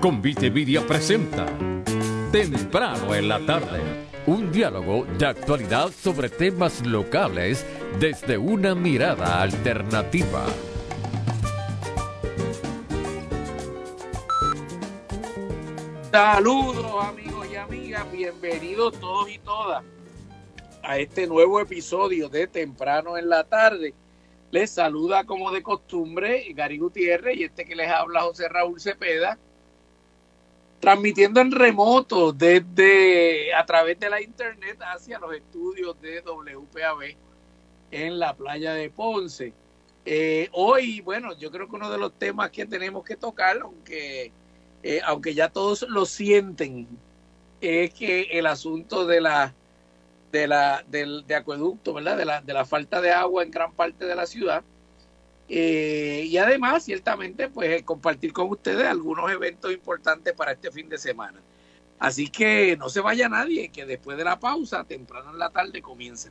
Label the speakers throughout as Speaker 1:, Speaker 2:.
Speaker 1: Convite Media presenta Temprano en la tarde. Un diálogo de actualidad sobre temas locales desde una mirada alternativa.
Speaker 2: Saludos amigos y amigas, bienvenidos todos y todas a este nuevo episodio de Temprano en la tarde. Les saluda como de costumbre Gary Gutiérrez y este que les habla José Raúl Cepeda, transmitiendo en remoto desde a través de la internet hacia los estudios de WPAB en la playa de Ponce. Eh, hoy, bueno, yo creo que uno de los temas que tenemos que tocar, aunque, eh, aunque ya todos lo sienten, es que el asunto de la de la del de acueducto, ¿verdad? De la, de la falta de agua en gran parte de la ciudad. Eh, y además, ciertamente, pues compartir con ustedes algunos eventos importantes para este fin de semana. Así que no se vaya nadie, que después de la pausa, temprano en la tarde, comienza.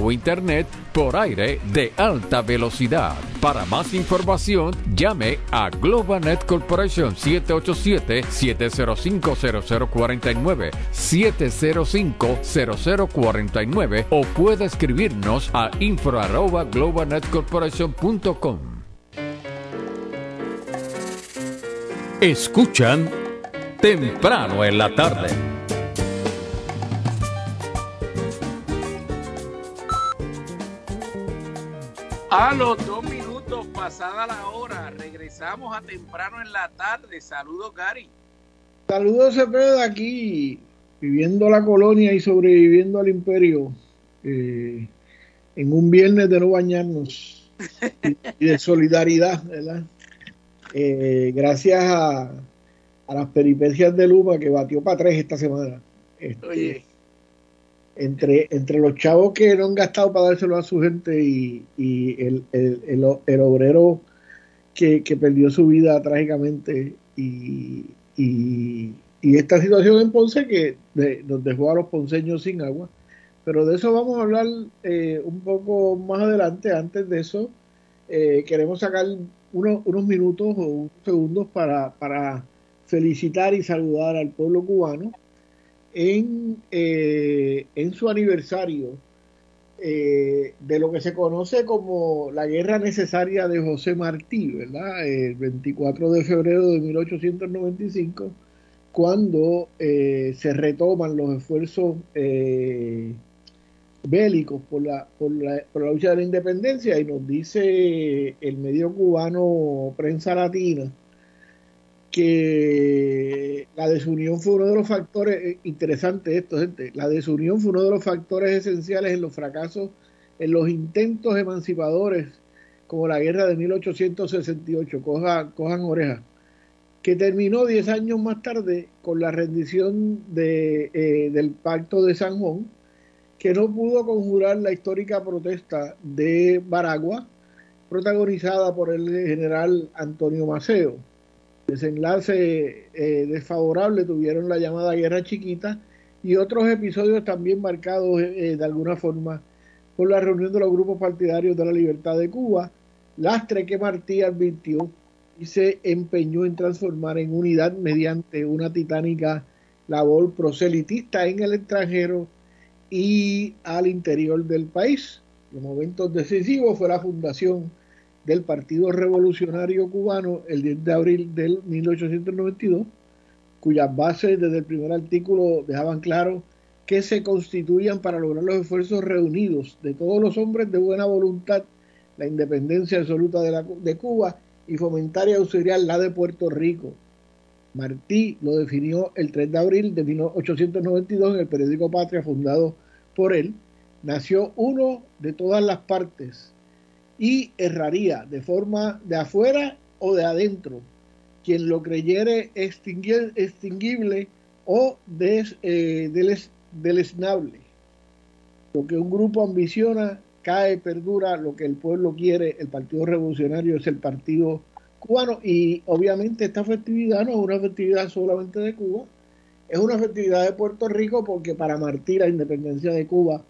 Speaker 1: o internet por aire de alta velocidad. Para más información, llame a GlobalNet Corporation 787-705-0049, 705-0049 o puede escribirnos a info.globalnetcorporation.com. Escuchan temprano en la tarde.
Speaker 2: A los dos minutos pasada la hora, regresamos a temprano en la tarde. Saludos, Gary.
Speaker 3: Saludos, Cepeda, aquí, viviendo la colonia y sobreviviendo al imperio, eh, en un viernes de no bañarnos y, de solidaridad, ¿verdad? Eh, gracias a, a, las peripecias de Luma que batió para tres esta semana. Este,
Speaker 2: Oye,
Speaker 3: entre, entre los chavos que no han gastado para dárselo a su gente y, y el, el, el, el, obrero que, que, perdió su vida trágicamente y, y, y, esta situación en Ponce que de, nos dejó a los ponceños sin agua. Pero de eso vamos a hablar eh, un poco más adelante. Antes de eso, eh, queremos sacar unos, unos minutos o unos segundos para, para felicitar y saludar al pueblo cubano en, eh, en su aniversario eh, de lo que se conoce como la guerra necesaria de José Martí, ¿verdad? El 24 de febrero de 1895, cuando eh, se retoman los esfuerzos bélicos por la, por, la, por la lucha de la independencia y nos dice el medio cubano Prensa Latina, que la desunión fue uno de los factores, eh, interesante esto, gente, la desunión fue uno de los factores esenciales en los fracasos, en los intentos emancipadores, como la guerra de 1868, coja, cojan orejas, que terminó 10 años más tarde con la rendición de, eh, del Pacto de San Juan, que no pudo conjurar la histórica protesta de Baragua, protagonizada por el general Antonio Maceo desenlace eh, desfavorable tuvieron la llamada guerra chiquita y otros episodios también marcados eh, de alguna forma por la reunión de los grupos partidarios de la libertad de Cuba, lastre que Martí advirtió y se empeñó en transformar en unidad mediante una titánica labor proselitista en el extranjero y al interior del país. Los momentos decisivos fue la fundación del Partido Revolucionario Cubano el 10 de abril del 1892, cuyas bases desde el primer artículo dejaban claro que se constituían para lograr los esfuerzos reunidos de todos los hombres de buena voluntad, la independencia absoluta de, la, de Cuba y fomentar y auxiliar la de Puerto Rico. Martí lo definió el 3 de abril de 1892 en el periódico Patria, fundado por él. Nació uno de todas las partes y erraría de forma de afuera o de adentro. Quien lo creyere extinguible o des, eh, deleznable. Lo que un grupo ambiciona cae, perdura, lo que el pueblo quiere, el Partido Revolucionario es el partido cubano y obviamente esta festividad no es una festividad solamente de Cuba, es una festividad de Puerto Rico porque para Martí la independencia de Cuba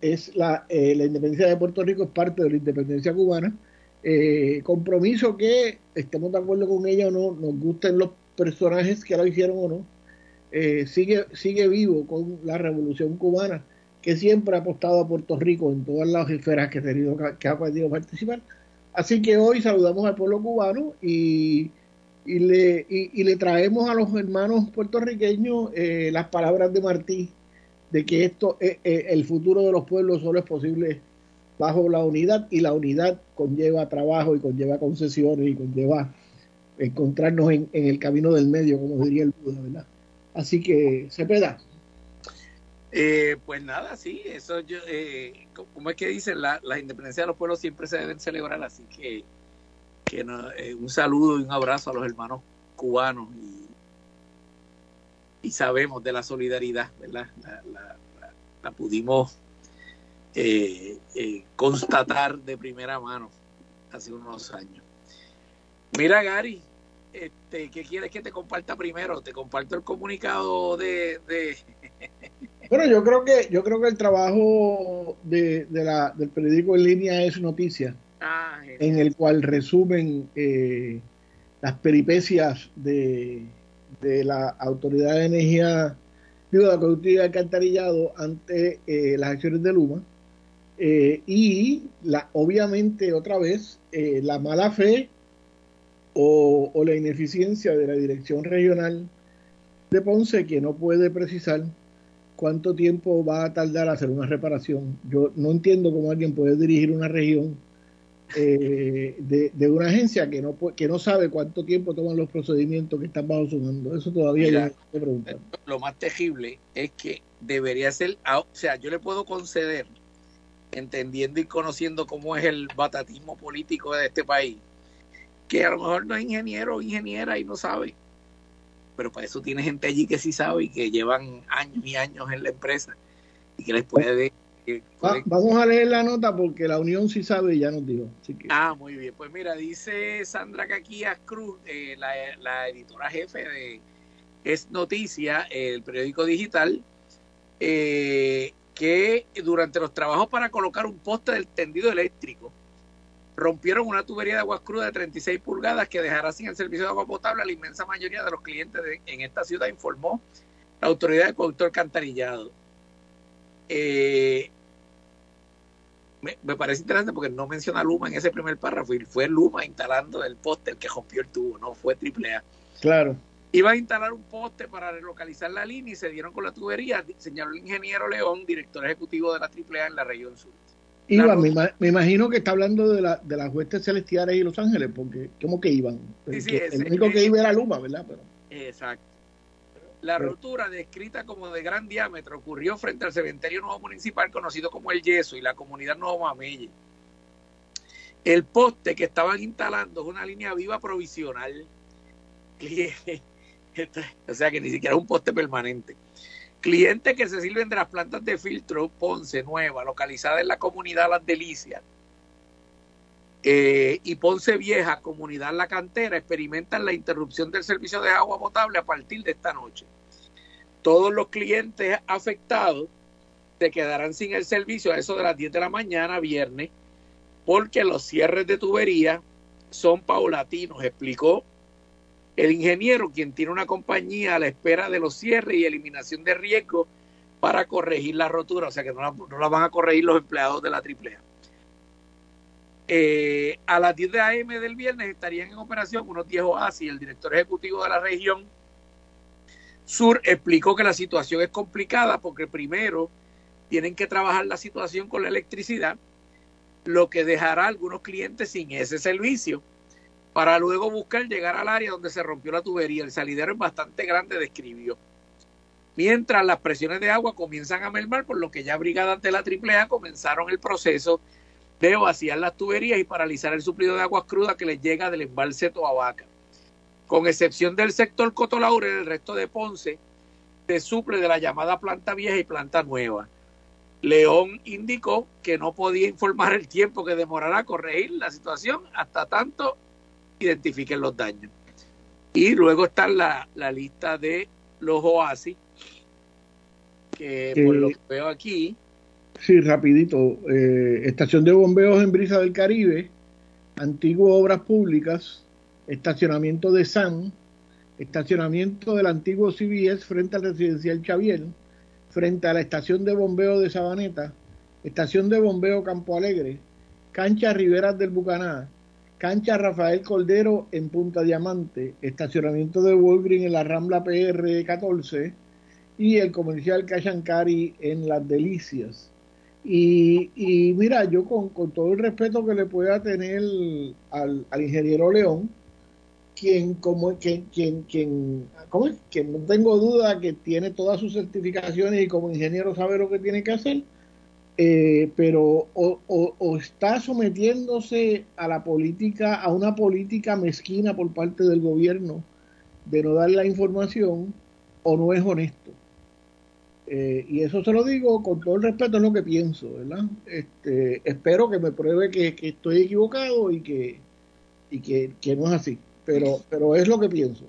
Speaker 3: es la, eh, la independencia de Puerto Rico es parte de la independencia cubana. Eh, compromiso que estemos de acuerdo con ella o no, nos gusten los personajes que la hicieron o no, eh, sigue, sigue vivo con la revolución cubana que siempre ha apostado a Puerto Rico en todas las esferas que tenido, que ha podido participar. Así que hoy saludamos al pueblo cubano y, y, le, y, le traemos a los hermanos puertorriqueños las palabras de Martí de que esto, eh, eh, el futuro de los pueblos solo es posible bajo la unidad y la unidad conlleva trabajo y conlleva concesiones y conlleva encontrarnos en, el camino del medio, como diría el Buda, ¿verdad? Así que, se peda.
Speaker 2: Eh, pues nada, sí, eso yo, eh, como es que dicen, la, la, independencia de los pueblos siempre se deben celebrar, así que, que un saludo y un abrazo a los hermanos cubanos y y sabemos de la solidaridad, ¿verdad? La, pudimos eh, eh, constatar de primera mano hace unos años. Mira, Gary, este, ¿qué quieres que te comparta primero? Te comparto el comunicado de,
Speaker 3: bueno, yo creo que yo creo que el trabajo de, la, del periódico en línea es noticia, ah, en el cual resumen eh, las peripecias de de la Autoridad de Energía, digo, de la Conductiva de Alcantarillado ante eh, las acciones de Luma. Eh, y la, obviamente, otra vez, eh, la mala fe o, o, la ineficiencia de la Dirección Regional de Ponce, que no puede precisar cuánto tiempo va a tardar hacer una reparación. Yo no entiendo cómo alguien puede dirigir una región eh, de, una agencia que no que no sabe cuánto tiempo toman los procedimientos que están bajo su mando. Eso todavía
Speaker 2: Lo más terrible es que debería ser, o sea, yo le puedo conceder, entendiendo y conociendo cómo es el batatismo político de este país, que a lo mejor no es ingeniero o ingeniera y no sabe. Pero para eso tiene gente allí que sí sabe y que llevan años y años en la empresa y que les puede
Speaker 3: vamos a leer la nota porque la Unión sí sabe y ya nos dijo.
Speaker 2: Ah, muy bien. Pues mira, dice Sandra Caquías Cruz, eh, la, editora jefe de Es Noticia, el periódico digital, eh, que durante los trabajos para colocar un poste del tendido eléctrico, rompieron una tubería de aguas crudas de 36 pulgadas que dejará sin el servicio de agua potable a la inmensa mayoría de los clientes en esta ciudad, informó la autoridad de conductor alcantarillado. Eh, me, parece interesante porque no menciona Luma en ese primer párrafo y fue Luma instalando el poste el que rompió el tubo, no fue AAA.
Speaker 3: Claro.
Speaker 2: Iba a instalar un poste para relocalizar la línea y se dieron con la tubería, señaló el ingeniero León, director ejecutivo de la AAA en la región sur.
Speaker 3: Iban, me, imagino que está hablando de, la, de las huestes celestiales y Los Ángeles, porque como que iban. el único que iba era Luma, ¿verdad? Pero...
Speaker 2: Exacto. La rotura, descrita como de gran diámetro, ocurrió frente al cementerio nuevo municipal conocido como El Yeso y la comunidad Nuevo Mamelle. El poste que estaban instalando es una línea viva provisional. o sea que ni siquiera es un poste permanente. Clientes que se sirven de las plantas de filtro Ponce Nueva, localizada en la comunidad Las Delicias, eh, y Ponce Vieja, comunidad La Cantera, experimentan la interrupción del servicio de agua potable a partir de esta noche. Todos los clientes afectados se quedarán sin el servicio a eso de las 10 de la mañana, viernes, porque los cierres de tubería son paulatinos, explicó el ingeniero, quien tiene una compañía a la espera de los cierres y eliminación de riesgo para corregir la rotura, o sea que no no la van a corregir los empleados de la AAA. Eh, a las 10 de AM del viernes estarían en operación unos 10 oasis. El director ejecutivo de la región sur explicó que la situación es complicada porque primero tienen que trabajar la situación con la electricidad, lo que dejará a algunos clientes sin ese servicio para luego buscar llegar al área donde se rompió la tubería. El salidero es bastante grande, describió. Mientras las presiones de agua comienzan a mermar, por lo que ya brigadas de la AAA comenzaron el proceso de vaciar las tuberías y paralizar el suplido de aguas crudas que les llega del embalse Toabaca. Con excepción del sector Cotolaure, el resto de Ponce se suple de la llamada planta vieja y planta nueva. León indicó que no podía informar el tiempo que demorará corregir la situación hasta tanto identifiquen los daños. Y luego está la, la lista de los oasis, que por lo que veo aquí.
Speaker 3: Sí, rapidito. Eh, estación de bombeos en Brisa del Caribe, antiguo Obras Públicas, estacionamiento de SAN, estacionamiento del antiguo CBS frente al residencial Xavier, frente a la estación de bombeo de Sabaneta, estación de bombeo Campo Alegre, cancha Riberas del Bucaná, cancha Rafael Cordero en Punta Diamante, estacionamiento de Walgreen en la Rambla PR 14 y el comercial Cachancari en Las Delicias. Y, y mira, yo con, todo el respeto que le pueda tener al, ingeniero León, quien como quien, quien, quien, ¿cómo que no tengo duda que tiene todas sus certificaciones y como ingeniero sabe lo que tiene que hacer, eh, pero o, o, o, está sometiéndose a la política, a una política mezquina por parte del gobierno de no dar la información, o no es honesto. Eh, y eso se lo digo con todo el respeto, es lo que pienso, ¿verdad? Este, espero que me pruebe que, que estoy equivocado y que, y que, que no es así, pero, pero es lo que pienso.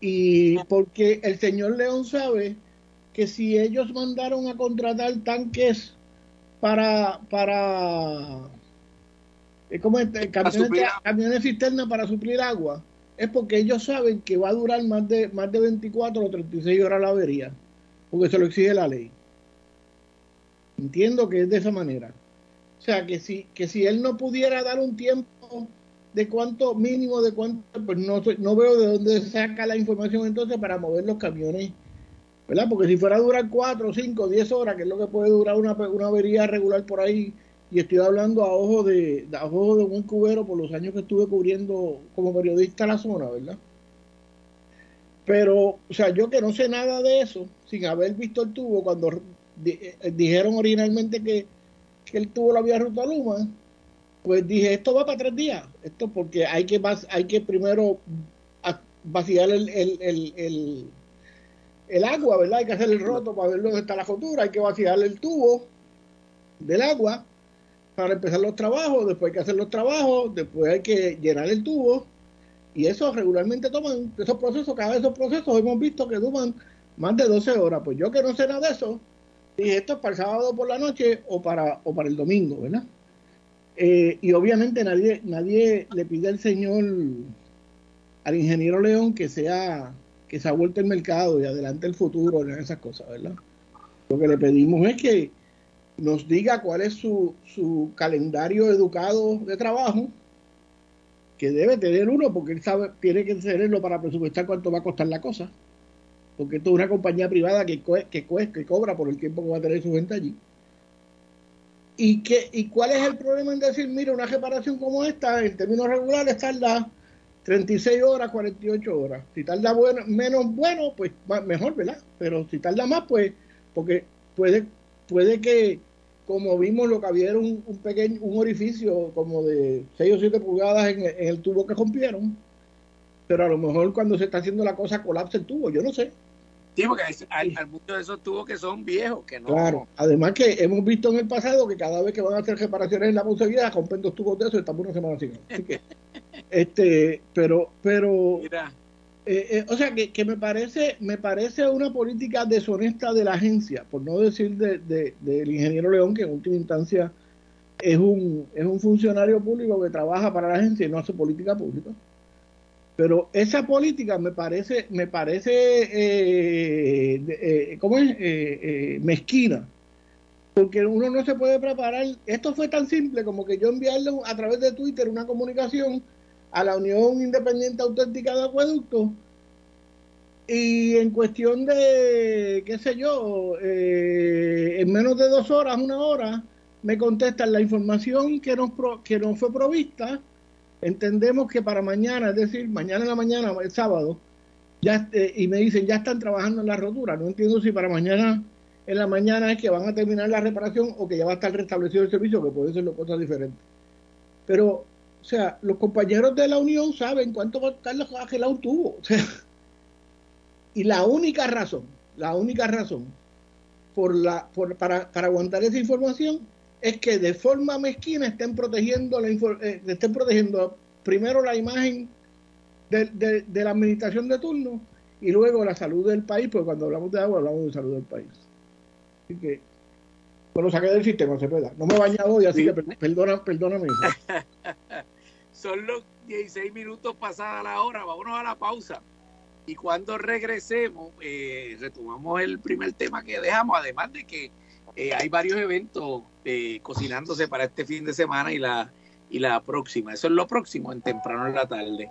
Speaker 3: Y porque el señor León sabe que si ellos mandaron a contratar tanques para para como este, camiones, camiones cisterna para suplir agua es porque ellos saben que va a durar más de más de 24 o 36 horas la avería porque se lo exige la ley entiendo que es de esa manera o sea que si que si él no pudiera dar un tiempo de cuánto mínimo de cuánto pues no no veo de dónde saca la información entonces para mover los camiones ¿verdad? Porque si fuera a durar 4, 5, 10 horas, que es lo que puede durar una, una avería regular por ahí, y estoy hablando a ojo de, a ojo de buen cubero por los años que estuve cubriendo como periodista la zona, ¿verdad? Pero, o sea, yo que no sé nada de eso, sin haber visto el tubo, cuando di, dijeron originalmente que, que, el tubo lo había roto a Luma, pues dije, esto va para tres días, esto porque hay que, hay que primero vaciar el, el, el, el el agua, ¿verdad? Hay que hacer el roto para ver dónde está la jotura, hay que vaciar el tubo del agua para empezar los trabajos, después hay que hacer los trabajos, después hay que llenar el tubo y eso regularmente toman, esos procesos, cada vez esos procesos hemos visto que toman más de 12 horas. Pues yo que no sé nada de eso, dije esto es para el sábado por la noche o para, o para el domingo, ¿verdad? Eh, y obviamente nadie, nadie le pide al señor, al ingeniero León que sea que se ha vuelto el mercado y adelante el futuro esas cosas, ¿verdad? Lo que le pedimos es que nos diga cuál es su, su calendario educado de trabajo, que debe tener uno, porque él sabe, tiene que tenerlo para presupuestar cuánto va a costar la cosa. Porque esto es una compañía privada que, que, que cobra por el tiempo que va a tener su gente allí. ¿Y, qué, ¿Y cuál es el problema en decir, mira, una reparación como esta, en términos regulares, tarda 36 horas, 48 horas. Si tarda bueno, menos bueno, pues mejor, ¿verdad? Pero si tarda más, pues, porque puede, puede que, como vimos, lo que había era un, un pequeño, un orificio como de 6 o 7 pulgadas en, en, el tubo que rompieron, pero a lo mejor cuando se está haciendo la cosa colapsa el tubo, yo no sé.
Speaker 2: Sí, porque hay, hay, muchos de esos tubos que son viejos, que no.
Speaker 3: Claro, además que hemos visto en el pasado que cada vez que van a hacer reparaciones en la Vieja rompen dos tubos de esos y estamos una semana sin. Así que, este, pero, pero, eh, eh, o sea, que, me parece, me parece una política deshonesta de la agencia, por no decir de, de, del ingeniero León, que en última instancia es un, es un funcionario público que trabaja para la agencia y no hace política pública. Pero esa política me parece, me parece, eh, eh, ¿cómo es? Mezquina, porque uno no se puede preparar. Esto fue tan simple como que yo enviarle a través de Twitter una comunicación a la Unión Independiente Auténtica de Acueducto y en cuestión de, qué sé yo, eh, en menos de dos horas, una hora, me contestan la información que nos, que nos fue provista. Entendemos que para mañana, es decir, mañana en la mañana, el sábado, ya eh, y me dicen, ya están trabajando en la rotura. No entiendo si para mañana en la mañana es que van a terminar la reparación o que ya va a estar restablecido el servicio, que puede ser dos cosas diferentes. Pero, o sea, los compañeros de la Unión saben cuánto va a costar la un tubo. O sea, y la única razón, la única razón por la, por, para, para aguantar esa información es que de forma mezquina estén protegiendo la eh, estén protegiendo primero la imagen de, de, la administración de turno y luego la salud del país, porque cuando hablamos de agua hablamos de salud del país. Así que bueno, saqué del sistema, se pueda. No me he bañado hoy, así que perdona, perdóname.
Speaker 2: Son los 16 minutos pasada la hora, vámonos a la pausa. Y cuando regresemos, eh, retomamos el primer tema que dejamos, además de que eh, hay varios eventos eh, cocinándose para este fin de semana y la, y la próxima. Eso es lo próximo, en temprano en la tarde.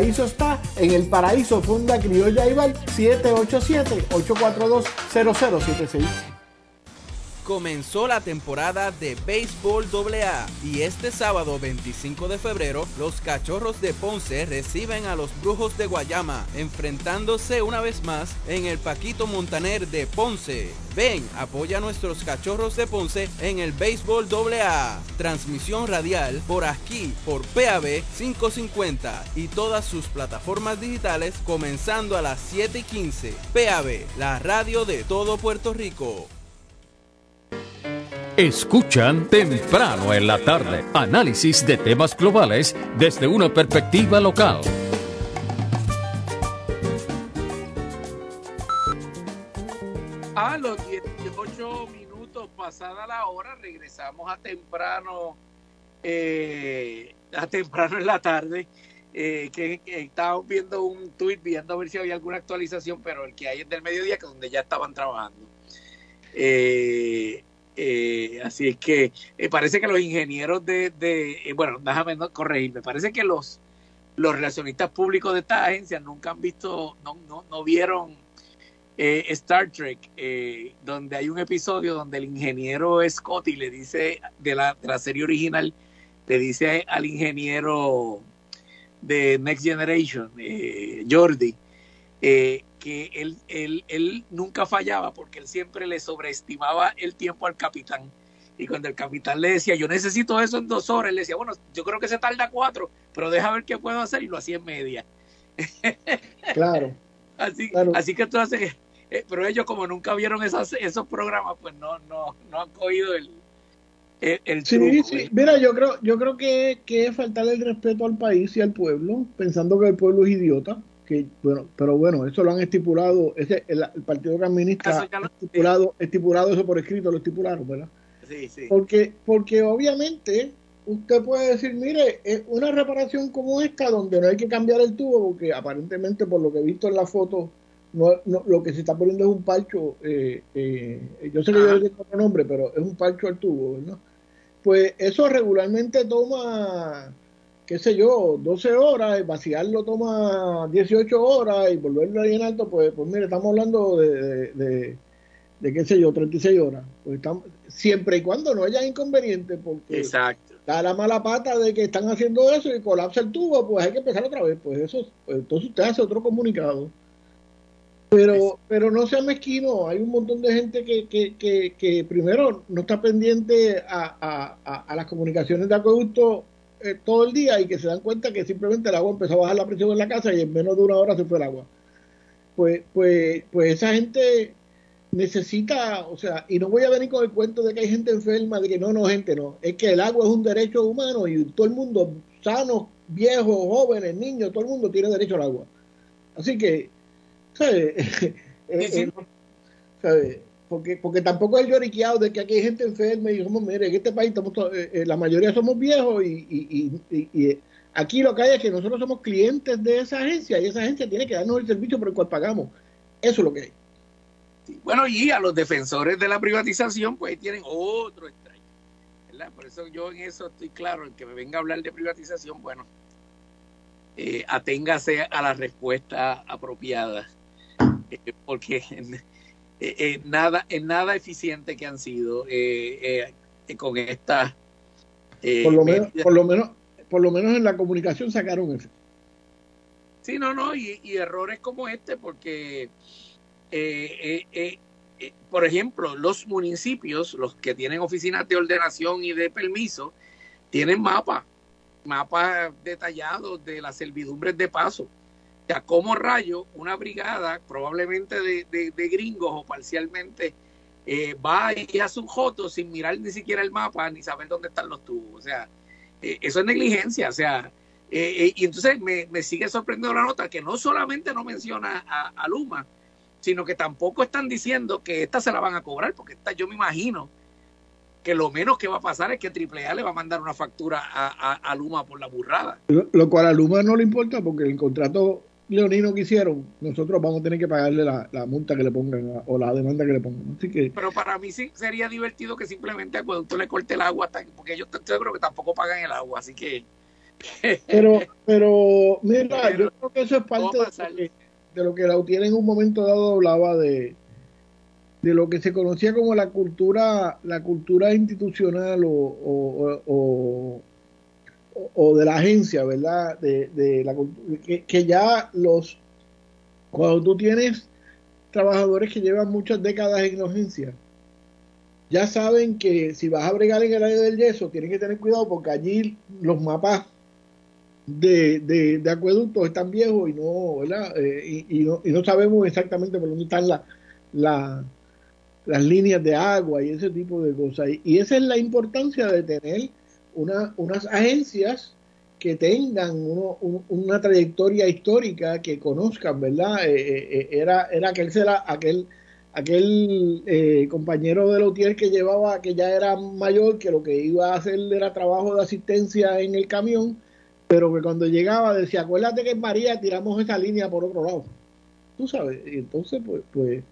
Speaker 3: paraíso está en el paraíso Funda Criolla Ival 787-842-0076.
Speaker 4: Comenzó la temporada de béisbol AA y este sábado 25 de febrero los Cachorros de Ponce reciben a los Brujos de Guayama enfrentándose una vez más en el Paquito Montaner de Ponce. Ven, apoya a nuestros Cachorros de Ponce en el béisbol AA. Transmisión radial por aquí por PAB 550 y todas sus plataformas digitales comenzando a las 7 y 15. PAB, la radio de todo Puerto Rico.
Speaker 1: Escuchan temprano en la tarde análisis de temas globales desde una perspectiva local.
Speaker 2: A los 18 minutos pasada la hora regresamos a temprano, eh, a temprano en la tarde. Eh, que, estábamos viendo un tuit, viendo a ver si había alguna actualización, pero el que hay es del mediodía, que es donde ya estaban trabajando. Eh, eh, así es que eh, parece que los ingenieros de, de bueno, déjame no, corregirme, parece que los, los relacionistas públicos de esta agencia nunca han visto, no, no, no vieron Star Trek, donde hay un episodio donde el ingeniero Scotty le dice, de la, de la serie original, le dice al ingeniero de Next Generation, Jordi, eh, que él, él, él nunca fallaba porque él siempre le sobreestimaba el tiempo al capitán. Y cuando el capitán le decía, yo necesito eso en dos horas, él le decía, bueno, yo creo que se tarda cuatro, pero deja ver qué puedo hacer, y lo hacía en media.
Speaker 3: Claro.
Speaker 2: así, así que entonces, eh, pero ellos como nunca vieron esas, esos programas, pues no, no, no han cogido el, el,
Speaker 3: sí, sí. Mira, yo creo, yo creo que, que es faltarle el respeto al país y al pueblo, pensando que el pueblo es idiota bueno, pero bueno, eso lo han estipulado, ese, el, partido que administra ha estipulado, estipulado eso por escrito, lo estipularon, ¿verdad?
Speaker 2: Sí, sí.
Speaker 3: Porque, porque obviamente usted puede decir, mire, una reparación como esta, donde no hay que cambiar el tubo, porque aparentemente por lo que he visto en la foto, no, lo que se está poniendo es un parcho, eh, eh, yo sé que yo le otro nombre, pero es un parcho al tubo, ¿verdad? Pues eso regularmente toma qué sé yo, 12 horas, vaciarlo toma 18 horas y volverlo a llenar, pues, pues mire, estamos hablando de, de, de, qué sé yo, 36 horas. Pues estamos, siempre y cuando no haya inconveniente, porque
Speaker 2: Exacto.
Speaker 3: da la mala pata de que están haciendo eso y colapsa el tubo, pues hay que empezar otra vez. Pues eso, pues entonces usted hace otro comunicado. Pero, pero no sea mezquino, hay un montón de gente que, que, que, que primero no está pendiente a, a, a, las comunicaciones de acueducto eh, todo el día y que se dan cuenta que simplemente el agua empezó a bajar la presión en la casa y en menos de una hora se fue el agua. Pues, pues, pues esa gente necesita, o sea, y no voy a venir con el cuento de que hay gente enferma, de que no, no, gente, no, es que el agua es un derecho humano y todo el mundo, sanos, viejos, jóvenes, niños, todo el mundo tiene derecho al agua. Así que, ¿sabes? Eh,
Speaker 2: Sí, sí.
Speaker 3: eh, ¿sabes? Porque, porque tampoco es lloriqueado de que aquí hay gente enferma y somos, mire, en este país estamos eh, eh, la mayoría somos viejos y, y, y, y aquí lo que hay es que nosotros somos clientes de esa agencia y esa agencia tiene que darnos el servicio por el cual pagamos. Eso es lo que hay.
Speaker 2: Bueno, y a los defensores de la privatización, pues tienen otro extraño. ¿verdad? Por eso yo en eso estoy claro, el que me venga a hablar de privatización, bueno, eh, aténgase a la respuesta apropiada, eh, porque eh, eh, nada, en nada eficiente que han sido eh, eh, con esta... eh,
Speaker 3: Por lo menos, por lo menos, por lo menos en la comunicación sacaron eso.
Speaker 2: Sí, no, no, y, y errores como este, porque, por ejemplo, los municipios, los que tienen oficinas de ordenación y de permiso, tienen mapas, mapas detallados de las servidumbres de paso. Sea, como rayo, una brigada, probablemente de, de- gringos o parcialmente, eh, va y hace un joto sin mirar ni siquiera el mapa ni saber dónde están los tubos. O sea, eh, eso es negligencia. O sea, eh, y entonces me, me sigue sorprendiendo la nota que no solamente no menciona a, a Luma, sino que tampoco están diciendo que esta se la van a cobrar, porque esta yo me imagino que lo menos que va a pasar es que AAA le va a mandar una factura a, a- a Luma por la burrada.
Speaker 3: Lo, lo cual a Luma no le importa porque el contrato leonino que hicieron, nosotros vamos a tener que pagarle la, la multa que le pongan a- o la demanda que le pongan. Así que
Speaker 2: Pero para mí sí sería divertido que simplemente a Acueducto le corte el agua, porque ellos creo que tampoco pagan el agua, así que...
Speaker 3: Pero, pero, mira,
Speaker 2: Pero
Speaker 3: yo creo que eso es parte de lo, que, de lo que Lautier en un momento dado hablaba de, de lo que se conocía como la cultura, la cultura institucional o, o, o- o- de la agencia, ¿verdad? De, de la que, que ya los, cuando tú tienes trabajadores que llevan muchas décadas en la agencia, ya saben que si vas a bregar en el área del yeso, tienen que tener cuidado porque allí los mapas de, de, de acueductos están viejos y no, ¿verdad? Eh, y, no, y no sabemos exactamente por dónde están la- la- las líneas de agua y ese tipo de cosas. Y esa es la importancia de tener una, unas agencias que tengan uno- un- una trayectoria histórica, que conozcan, ¿verdad? Eh, eh, eh, era, era aquel, será, aquel, aquel compañero de Lautier que llevaba, que ya era mayor, que lo que iba a hacer era trabajo de asistencia en el camión, pero que cuando llegaba decía, acuérdate que en María tiramos esa línea por otro lado. Tú sabes, y entonces, pues, pues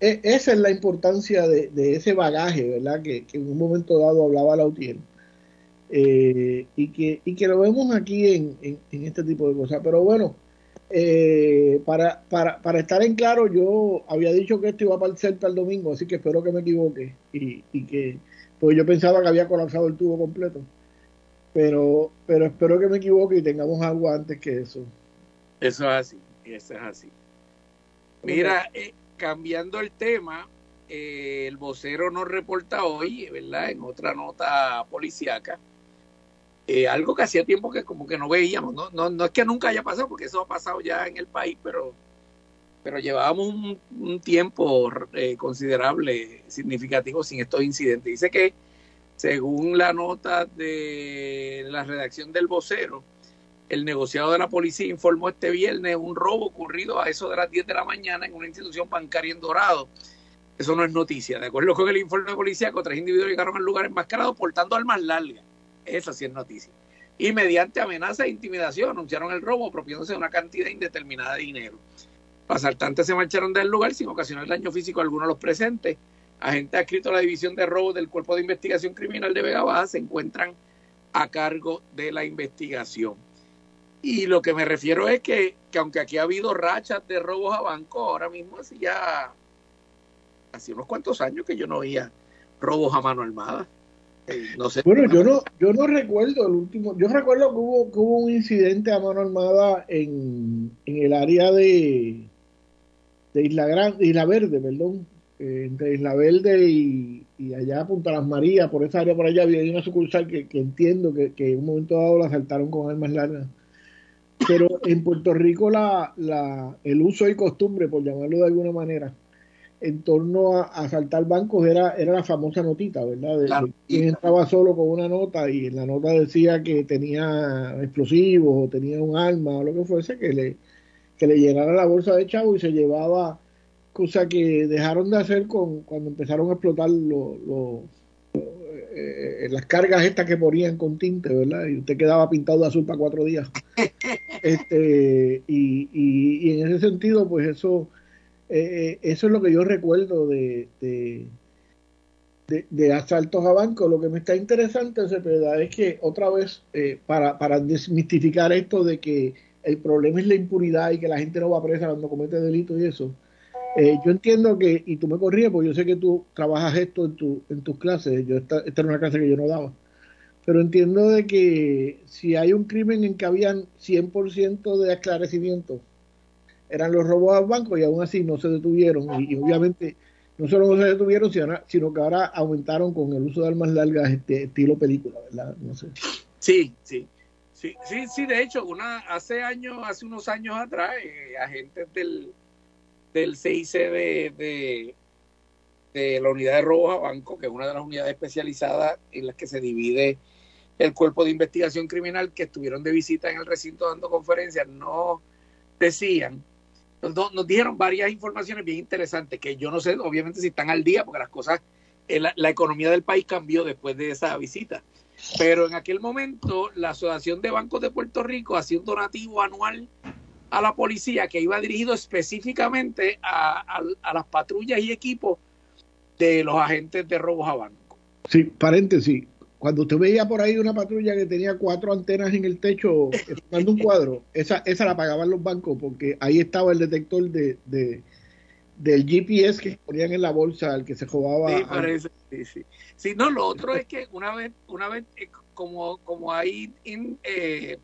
Speaker 3: e- esa es la importancia de, ese bagaje, ¿verdad? Que, que en un momento dado hablaba Lautier. Eh, y, que, y que lo vemos aquí en, en, en este tipo de cosas. Pero bueno, eh, para, para, para estar en claro, yo había dicho que esto iba a ser para el domingo, así que espero que me equivoque. Y, y que, pues yo pensaba que había colapsado el tubo completo. Pero, pero espero que me equivoque y tengamos agua antes que eso.
Speaker 2: Eso es así, eso es así. Mira, eh, cambiando el tema, eh, el vocero nos reporta hoy, ¿verdad? En otra nota policíaca, eh, algo que hacía tiempo que como que no veíamos, no, no, no es que nunca haya pasado, porque eso ha pasado ya en el país, pero, pero llevábamos un, tiempo eh, considerable, significativo sin estos incidentes. Dice que según la nota de la redacción del vocero, el negociado de la policía informó este viernes un robo ocurrido a eso de las 10 de la mañana en una institución bancaria en Dorado. Eso no es noticia. De acuerdo con el informe de policía, tres individuos llegaron al lugar enmascarados portando armas largas. Esa sí es noticia. Y mediante amenaza e intimidación anunciaron el robo apropiándose de una cantidad indeterminada de dinero. Los asaltantes se marcharon del lugar sin ocasionar daño físico a alguno de los presentes. Agentes adscritos a la División de Robos del Cuerpo de Investigación Criminal de Vega Baja se encuentran a cargo de la investigación. Y lo que me refiero es que, que aunque aquí ha habido rachas de robos a banco, ahora mismo así ya hace unos cuantos años que yo no veía robos a mano armada. No sé.
Speaker 3: Bueno, yo no, yo no recuerdo el último, yo recuerdo que hubo, que hubo un incidente a mano armada en, en el área de, de Isla Grande, Isla Verde, perdón, eh, entre Isla Verde y, y allá Punta Las Marías, por esa área por allá había una sucursal que, que entiendo que, que, en un momento dado la asaltaron con armas largas. Pero en Puerto Rico la, la, el uso y costumbre, por llamarlo de alguna manera, en torno a, a asaltar bancos era, era la famosa notita, ¿verdad? De,
Speaker 2: Claro.
Speaker 3: de quien entraba solo con una nota y en la nota decía que tenía explosivos o tenía un arma o lo que fuese, que le, que le llenara la bolsa de chavo y se llevaba, cosa que dejaron de hacer con cuando empezaron a explotar los los- eh, las cargas estas que ponían con tinte, ¿verdad? Y usted quedaba pintado de azul para cuatro días. este y, y, y en ese sentido, pues eso eh, eso es lo que yo recuerdo de, de, de, asaltos a bancos. Lo que me está interesante, Cepeda, es que otra vez, eh, para, para desmistificar esto de que el problema es la impunidad y que la gente no va presa cuando comete delitos y eso, eh, yo entiendo que, y tú me corrías, porque yo sé que tú trabajas esto en, tu, en tus clases, yo esta, esta era una clase que yo no daba, pero entiendo de que si hay un crimen en que habían 100% de esclarecimiento, eran los robos a bancos y aún así no se detuvieron. Y, obviamente no solo no se detuvieron sino, sino que ahora aumentaron con el uso de armas largas este estilo película verdad no sé.
Speaker 2: Sí, sí. Sí, sí, sí, de hecho, una, hace años, hace unos años atrás, eh, agentes del, del CIC de, de, de la unidad de robos a banco, que es una de las unidades especializadas en las que se divide el cuerpo de investigación criminal, que estuvieron de visita en el recinto dando conferencias, no decían, nos, dijeron varias informaciones bien interesantes, que yo no sé, obviamente, si están al día, porque las cosas, eh, la, economía del país cambió después de esa visita. Pero en aquel momento la Asociación de Bancos de Puerto Rico hacía un donativo anual a la policía que iba dirigido específicamente a, a las patrullas y equipos de los agentes de robos a banco.
Speaker 3: sí paréntesis cuando usted veía por ahí una patrulla que tenía cuatro antenas en el techo formando un cuadro esa esa la pagaban los bancos porque ahí estaba el detector de, de del GPS que ponían en la bolsa al que se robaba
Speaker 2: Sí, parece, sí, sí. Sí, no, lo otro es que una vez, una vez eh, como, como hay, in- eh,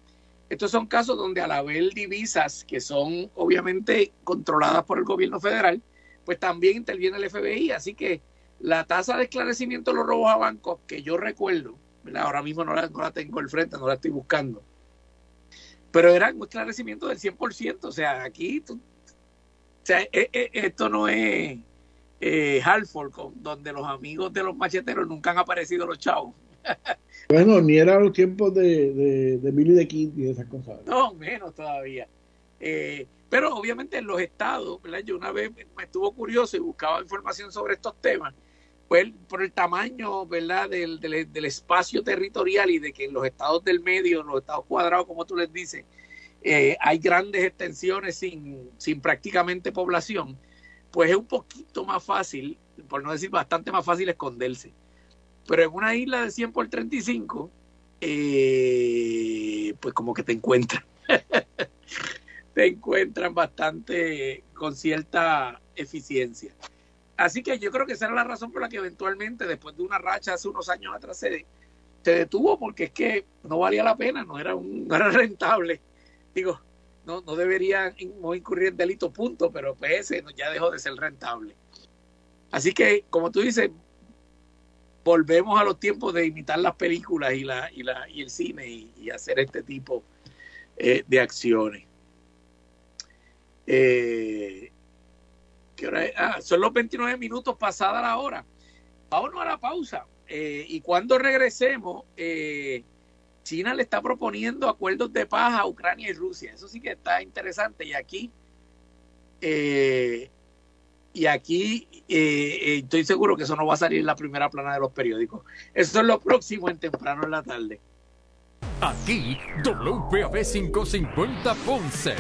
Speaker 2: estos son casos donde al haber divisas que son obviamente controladas por el gobierno federal, pues también interviene el FBI, así que la tasa de esclarecimiento de los robos a bancos que yo recuerdo, ¿verdad? ahora mismo no la, no la tengo al frente, no la estoy buscando, pero era un esclarecimiento del 100%, o sea, aquí tú- o sea, eh, eh, esto no es eh, Halford, con- donde los amigos de los macheteros nunca han aparecido los chavos.
Speaker 3: bueno ni eran los tiempos de, de, de Billy the Kid y esas cosas
Speaker 2: No, menos todavía. Eh, pero obviamente en los estados, ¿verdad? Yo una vez me estuvo curioso y buscaba información sobre estos temas, pues por el tamaño, ¿verdad? Del, del, del espacio territorial y de que en los estados del medio, en los estados cuadrados, como tú les dices, eh, hay grandes extensiones sin, sin prácticamente población, pues es un poquito más fácil, por no decir bastante más fácil esconderse. Pero en una isla de 100 por 35, eh, pues como que te encuentran. te encuentran bastante con cierta eficiencia. Así que yo creo que esa era la razón por la que eventualmente, después de una racha hace unos años atrás, se, detuvo porque es que no valía la pena, no era, un, rentable. Digo, no, no debería incurrir en delito, punto, pero pues ese ya dejó de ser rentable. Así que, como tú dices, volvemos a los tiempos de imitar las películas y, la, y, la, y el cine y, y hacer este tipo eh, de acciones. Eh, Ah, son los 29 minutos pasada la hora. Vámonos a la pausa. Eh, y cuando regresemos, eh, China le está proponiendo acuerdos de paz a Ucrania y Rusia. Eso sí que está interesante. Y aquí, eh, y aquí estoy seguro que eso no va a salir en la primera plana de los periódicos. Eso es lo próximo en temprano en la tarde.
Speaker 1: Aquí, WPAB 550 Ponce.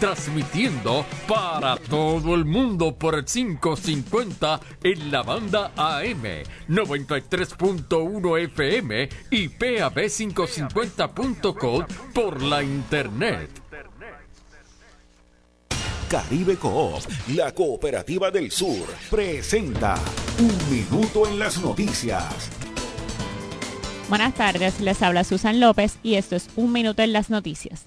Speaker 1: Transmitiendo para todo el mundo por el 550 en la banda AM, 93.1 FM y PAB550.com por la internet.
Speaker 5: Caribe Coop, la cooperativa del sur, presenta Un Minuto en las Noticias.
Speaker 6: Buenas tardes, les habla Susan López y esto es Un Minuto en las Noticias.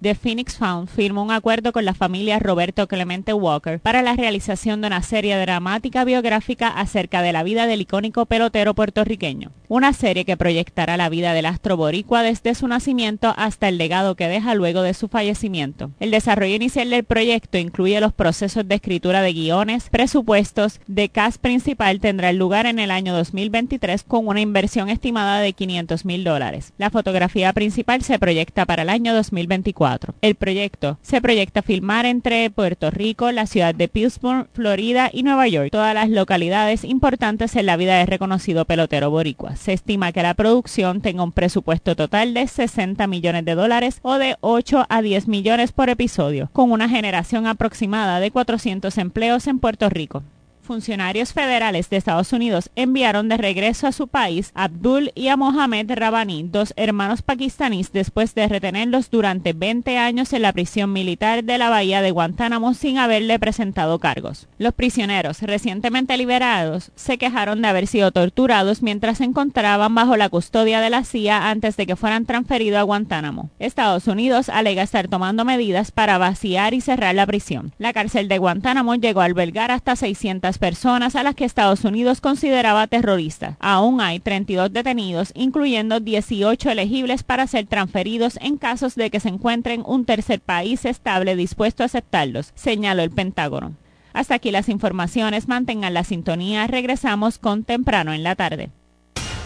Speaker 6: The Phoenix Found firmó un acuerdo con la familia Roberto Clemente Walker para la realización de una serie dramática biográfica acerca de la vida del icónico pelotero puertorriqueño. Una serie que proyectará la vida del astro boricua desde su nacimiento hasta el legado que deja luego de su fallecimiento. El desarrollo inicial del proyecto incluye los procesos de escritura de guiones, presupuestos, de cast principal tendrá lugar en el año 2023 con una inversión estimada de 500 mil dólares. La fotografía principal se proyecta para el año 2024. El proyecto se proyecta filmar entre Puerto Rico, la ciudad de Pittsburgh, Florida y Nueva York, todas las localidades importantes en la vida del reconocido pelotero boricua. Se estima que la producción tenga un presupuesto total de 60 millones de dólares o de 8 a 10 millones por episodio, con una generación aproximada de 400 empleos en Puerto Rico funcionarios federales de Estados Unidos enviaron de regreso a su país a Abdul y a Mohamed Rabani, dos hermanos pakistaníes, después de retenerlos durante 20 años en la prisión militar de la bahía de Guantánamo sin haberle presentado cargos. Los prisioneros recientemente liberados se quejaron de haber sido torturados mientras se encontraban bajo la custodia de la CIA antes de que fueran transferidos a Guantánamo. Estados Unidos alega estar tomando medidas para vaciar y cerrar la prisión. La cárcel de Guantánamo llegó a albergar hasta 600 personas a las que Estados Unidos consideraba terroristas. Aún hay 32 detenidos, incluyendo 18 elegibles para ser transferidos en casos de que se encuentren un tercer país estable dispuesto a aceptarlos, señaló el Pentágono. Hasta aquí las informaciones, mantengan la sintonía, regresamos con temprano en la tarde.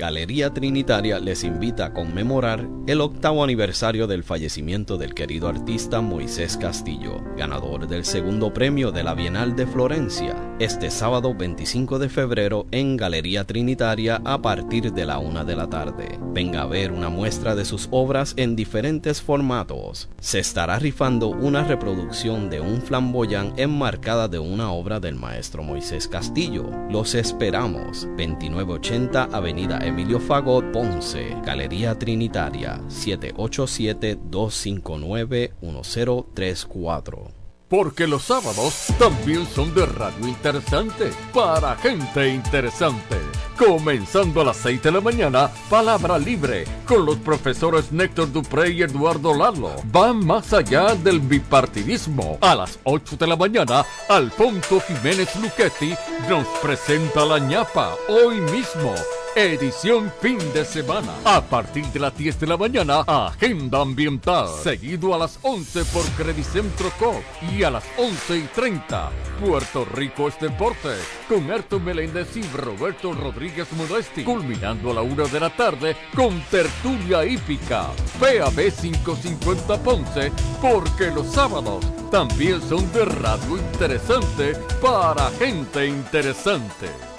Speaker 7: Galería Trinitaria les invita a conmemorar el octavo aniversario del fallecimiento del querido artista Moisés Castillo, ganador del segundo premio de la Bienal de Florencia, este sábado 25 de febrero en Galería Trinitaria a partir de la una de la tarde. Venga a ver una muestra de sus obras en diferentes formatos. Se estará rifando una reproducción de un flamboyán enmarcada de una obra del maestro Moisés Castillo. Los esperamos. 2980 Avenida Emilio Fagot Ponce, Galería Trinitaria, 787-259-1034.
Speaker 1: Porque los sábados también son de radio interesante, para gente interesante. Comenzando a las 6 de la mañana, Palabra Libre, con los profesores Néctor Dupré y Eduardo Lalo. Van más allá del bipartidismo. A las 8 de la mañana, Alfonso Jiménez Luchetti nos presenta la ñapa, hoy mismo edición fin de semana. A partir de las 10 de la mañana, Agenda Ambiental. Seguido a las 11 por Credicentro Co. Y a las 11 y 30, Puerto Rico es Deporte. Con Arto Meléndez y Roberto Rodríguez Modesti. Culminando a la 1 de la tarde con Tertulia Hípica. PAB 550 Ponce. Porque los sábados también son de radio interesante para gente interesante.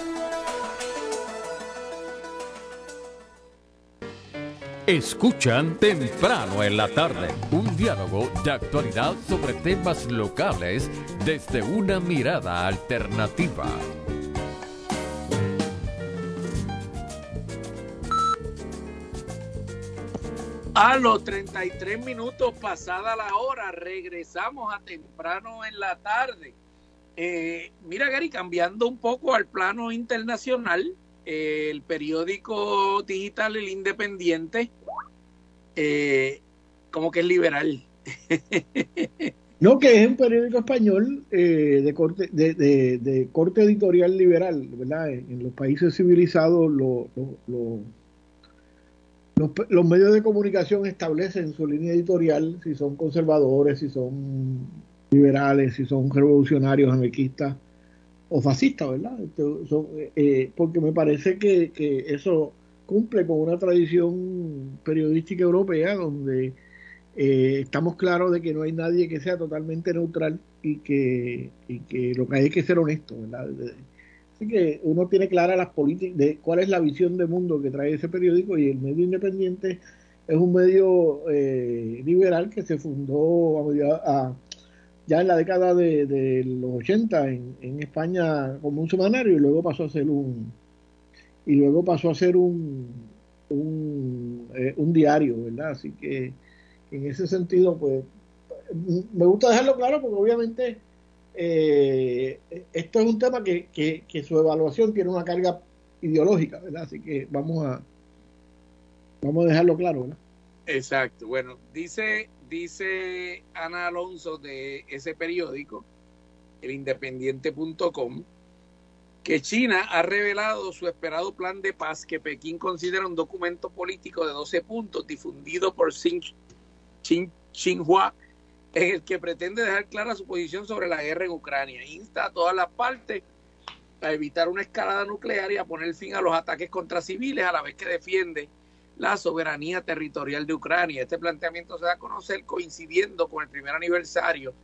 Speaker 1: Escuchan temprano en la tarde un diálogo de actualidad sobre temas locales desde una mirada alternativa.
Speaker 2: A los 33 minutos pasada la hora, regresamos a temprano en la tarde. Eh, mira, Gary, cambiando un poco al plano internacional, el periódico digital El Independiente, eh, como que es liberal.
Speaker 3: no, que es un periódico español eh, de, corte, de, de, corte editorial liberal, ¿verdad? En, los países civilizados los, los medios de comunicación establecen su línea editorial, si son conservadores, si son liberales, si son revolucionarios, anarquistas o fascista, ¿verdad? Eh, eh, porque me parece que, eso cumple con una tradición periodística europea donde Eh, estamos claros de que no hay nadie que sea totalmente neutral y que, y que lo que hay es que ser honesto, ¿verdad? Así que uno tiene clara las políticas de cuál es la visión de mundo que trae ese periódico y el medio independiente es un medio eh, liberal que se fundó a, ya en la década de, los 80 en, en, España como un semanario y luego pasó a ser un y luego pasó a ser un un, eh, un diario, ¿verdad? Así que en ese sentido, pues, me gusta dejarlo claro porque obviamente eh, esto es un tema que, que, su evaluación tiene una carga ideológica, ¿verdad? Así que vamos a vamos a dejarlo claro, ¿verdad?
Speaker 2: Exacto. Bueno, dice dice Ana Alonso de ese periódico, el independiente.com, que China ha revelado su esperado plan de paz que Pekín considera un documento político de 12 puntos difundido por Xi Jinping en el que pretende dejar clara su posición sobre la guerra en Ucrania. Insta a todas las partes a evitar una escalada nuclear y a poner fin a los ataques contra civiles a la vez que defiende la soberanía territorial de Ucrania. Este planteamiento se da a conocer coincidiendo con el primer aniversario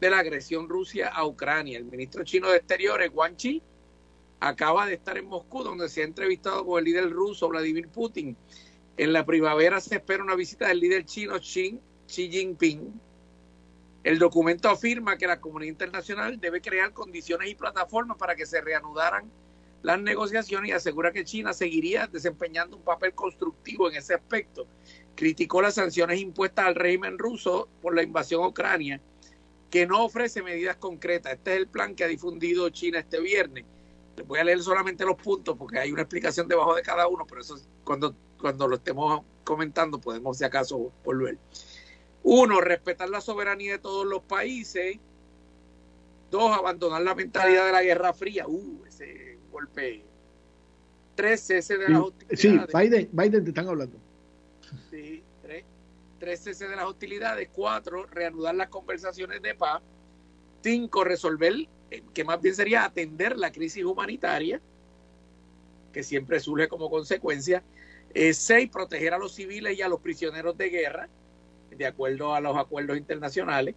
Speaker 2: de la agresión Rusia a Ucrania. El ministro chino de Exteriores, Wang Chi, acaba de estar en Moscú, donde se ha entrevistado con el líder ruso Vladimir Putin. En la primavera se espera una visita del líder chino Xi, Xi Jinping. El documento afirma que la comunidad internacional debe crear condiciones y plataformas para que se reanudaran las negociaciones y asegura que China seguiría desempeñando un papel constructivo en ese aspecto. Criticó las sanciones impuestas al régimen ruso por la invasión a Ucrania, que no ofrece medidas concretas. Este es el plan que ha difundido China este viernes voy a leer solamente los puntos porque hay una explicación debajo de cada uno, pero eso cuando, cuando lo estemos comentando podemos si acaso volver. Uno, respetar la soberanía de todos los países. Dos, abandonar la mentalidad de la Guerra Fría. Uh, ese golpe. Tres, cese de las
Speaker 3: hostilidades. Sí, Biden, Biden te están hablando.
Speaker 2: Sí, tres, tres cese de las hostilidades. Cuatro, reanudar las conversaciones de paz. Cinco, resolver eh, que más bien sería atender la crisis humanitaria, que siempre surge como consecuencia. Eh, seis, proteger a los civiles y a los prisioneros de guerra, de acuerdo a los acuerdos internacionales.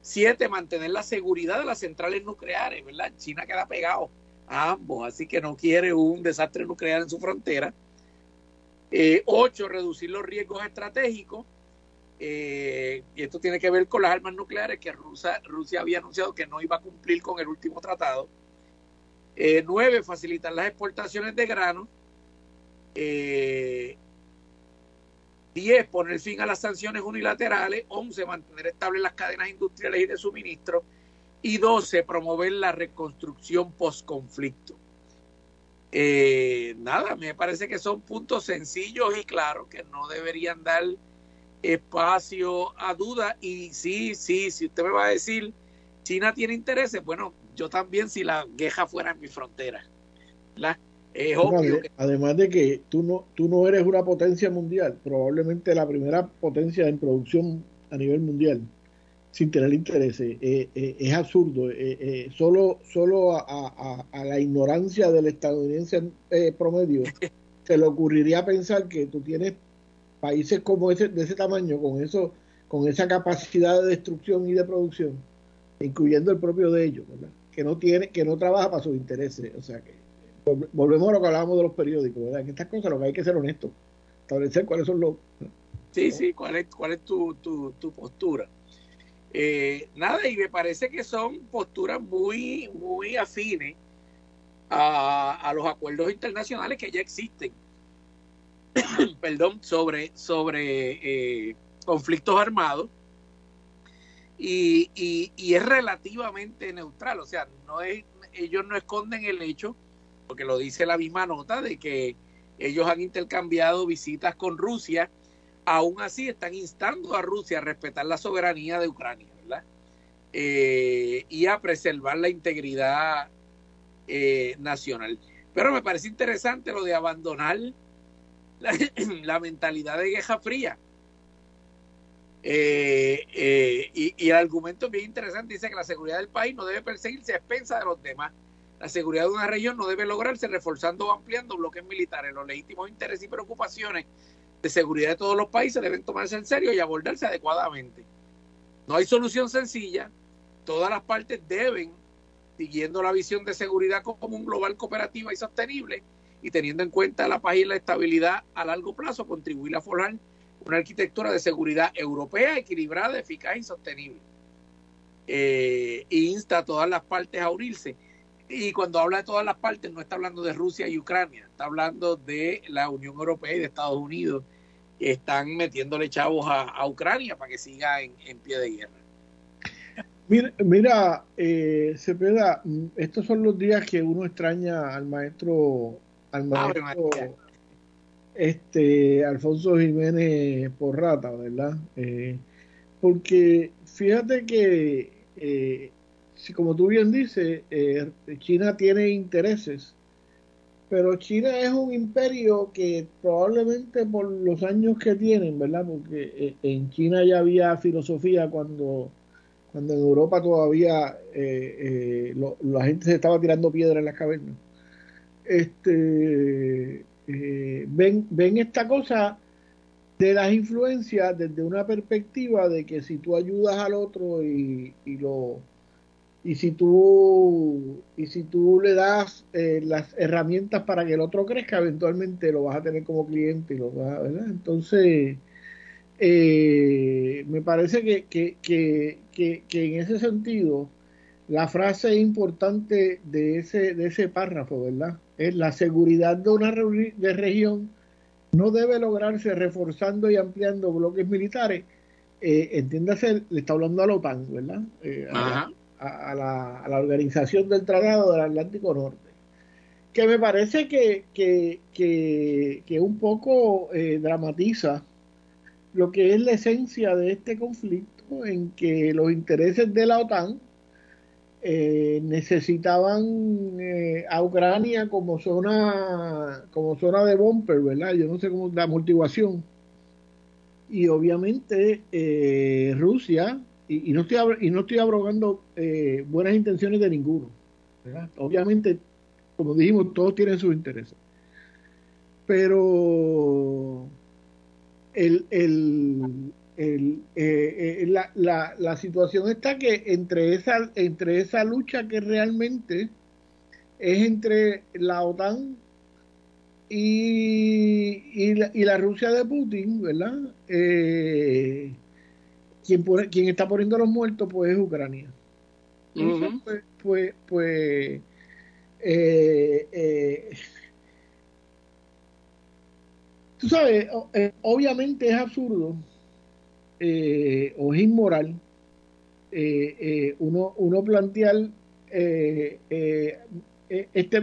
Speaker 2: Siete, mantener la seguridad de las centrales nucleares, ¿verdad? China queda pegado ambos, así que no quiere un desastre nuclear en su frontera. Eh, ocho, reducir los riesgos estratégicos eh, y esto tiene que ver con las armas nucleares que Rusia, Rusia había anunciado que no iba a cumplir con el último tratado. Eh, nueve, facilitar las exportaciones de grano. Diez, poner fin a las sanciones unilaterales. Once, mantener estables las cadenas industriales y de suministro. Y doce, promover la reconstrucción post-conflicto. nada, me parece que son puntos sencillos y claros que no deberían dar espacio a duda y sí, sí, si usted me va a decir, China tiene intereses, bueno, yo también si la queja fuera en mi frontera. Es obvio
Speaker 3: Además de que tú no, tú no eres una potencia mundial, probablemente la primera potencia en producción a nivel mundial, sin tener intereses. Eh, eh, es absurdo. Eh, solo solo a, a, la ignorancia del estadounidense promedio se le ocurriría pensar que tú tienes países como ese, de ese tamaño, con eso, con esa capacidad de destrucción y de producción, incluyendo el propio de ellos, ¿verdad? que no tiene, que no trabaja para sus intereses. O sea que volvemos a lo que hablábamos de los periódicos, ¿verdad? En estas cosas lo que hay que ser honesto, establecer cuáles son los.
Speaker 2: Sí, sí, cuál es, cuál es tu, tu, tu postura. Eh, nada, y me parece que son posturas muy, muy afines a, a los acuerdos internacionales que ya existen. Perdón, sobre, sobre eh, conflictos armados. Y, y, es relativamente neutral, o sea, no es, ellos no esconden el hecho, porque lo dice la misma nota, de que ellos han intercambiado visitas con Rusia, aún así están instando a Rusia a respetar la soberanía de Ucrania, ¿verdad? Eh, y a preservar la integridad eh, nacional. Pero me parece interesante lo de abandonar la, mentalidad de guerra fría. Eh, eh, y, el argumento es bien interesante, dice que la seguridad del país no debe perseguirse a expensa de los demás. La seguridad de una región no debe lograrse reforzando o ampliando bloques militares. Los legítimos intereses y preocupaciones de seguridad de todos los países deben tomarse en serio y abordarse adecuadamente. No hay solución sencilla, todas las partes deben, siguiendo la visión de seguridad común global cooperativa y sostenible, y teniendo en cuenta la paz y la estabilidad a largo plazo, contribuir a formar una arquitectura de seguridad europea equilibrada, eficaz y sostenible. Eh, insta a todas las partes a unirse. Y cuando habla de todas las partes, no está hablando de Rusia y Ucrania, está hablando de la Unión Europea y de Estados Unidos, que están metiéndole chavos a, Ucrania para que siga en, pie de guerra.
Speaker 3: Mira, mira eh, Cepeda, estos son los días que uno extraña al maestro, al maestro este Alfonso Jiménez Porrata, ¿verdad? Eh, porque fíjate que eh, si como tú bien dices, eh, China tiene intereses, pero China es un imperio que probablemente por los años que tienen, ¿verdad? Porque eh, en China ya había filosofía cuando, cuando en Europa todavía la gente se estaba tirando piedra en las cavernas. Este, ven, ven esta cosa de las influencias desde una perspectiva de que si tú ayudas al otro y, y lo y si tú y si tú le das eh, las herramientas para que el otro crezca eventualmente lo vas a tener como cliente y lo vas ¿verdad? entonces eh, me parece que, que, que, que, en ese sentido la frase importante de ese de ese párrafo verdad es la seguridad de una de región no debe lograrse reforzando y ampliando bloques militares. Eh, entiéndase le está hablando a la OTAN verdad eh, a, la, organización del Tratado del Atlántico Norte, que me parece que, que, un poco eh, dramatiza lo que es la esencia de este conflicto, en que los intereses de la OTAN eh, necesitaban eh, a Ucrania como zona como zona de bumper, ¿verdad? Yo no sé cómo la amortiguación. Y obviamente Rusia y, no estoy y no estoy abrogando eh, buenas intenciones de ninguno. Obviamente, como dijimos, todos tienen sus intereses. Pero el, el, el, eh, eh, la, la, la, situación está que entre esa, entre esa lucha que realmente es entre la OTAN y, y, la, y la Rusia de Putin, ¿verdad? Quien, está poniendo los muertos pues es Ucrania. pues, pues, pues eh, eh, tú sabes, eh, obviamente es absurdo o es inmoral uno, uno plantear este,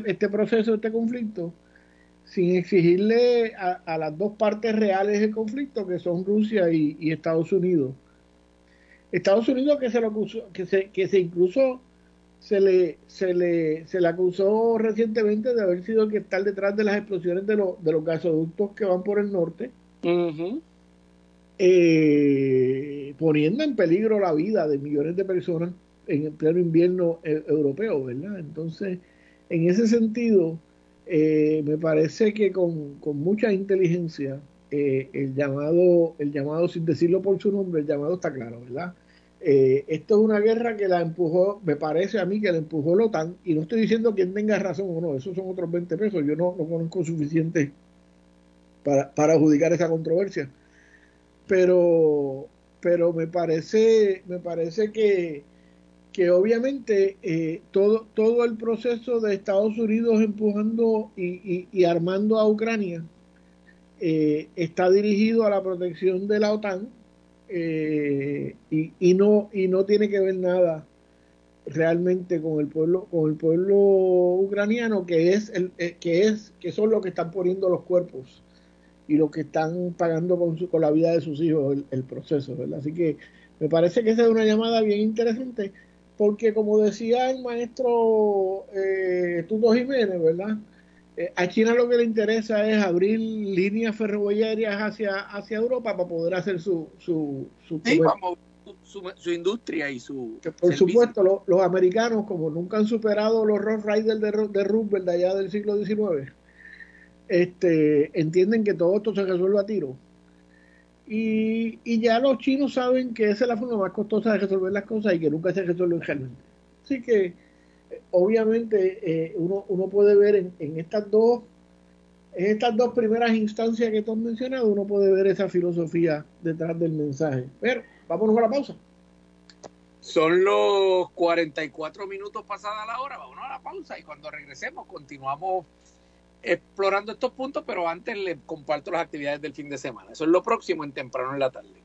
Speaker 3: este proceso, este conflicto, sin exigirle a, las dos partes reales del conflicto, que son Rusia y Estados Unidos, Estados Unidos que se lo acusó, que se, que se incluso se le, se le, se le acusó recientemente de haber sido el que está detrás de las explosiones de, de los gasoductos que van por el norte, eh, poniendo en peligro la vida de millones de personas en el pleno invierno e, europeo, ¿verdad? Entonces, en ese sentido, eh, me parece que con, con mucha inteligencia eh, el llamado, el llamado, sin decirlo por su nombre, el llamado está claro, ¿verdad? Eh, esto es una guerra que la empujó, me parece a mí que la empujó la OTAN, y no estoy diciendo quién tenga razón o no, esos son otros 20 pesos, yo no, no conozco suficiente para, para adjudicar esa controversia. Pero, pero me parece, me parece que, que obviamente eh, todo, todo el proceso de Estados Unidos empujando y, y, armando a Ucrania eh, está dirigido a la protección de la OTAN eh, y, y, no y no tiene que ver nada realmente con el pueblo con el pueblo ucraniano que es el eh, que es que son los que están poniendo los cuerpos y los que están pagando con, su, con la vida de sus hijos el, proceso ¿verdad? así que me parece que esa es una llamada bien interesante porque como decía el maestro eh, Jiménez verdad eh, a China lo que le interesa es abrir líneas ferroviarias hacia, hacia Europa para poder hacer su, su, su,
Speaker 2: su, industria y su...
Speaker 3: por supuesto, los americanos, como nunca han superado los Rough Riders de, de Roosevelt de allá del siglo XIX, este, entienden que todo esto se resuelve a tiro. Y, y, ya los chinos saben que esa es la forma más costosa de resolver las cosas y que nunca se resuelven realmente. Así que, obviamente, eh, uno, uno puede ver en, en, estas dos en estas dos primeras instancias que tú has mencionado, uno puede ver esa filosofía detrás del mensaje. Pero, vámonos a la pausa.
Speaker 2: Son los 44 minutos pasada la hora, vámonos a la pausa y cuando regresemos continuamos explorando estos puntos, pero antes les comparto las actividades del fin de semana. Eso es lo próximo en temprano en la tarde.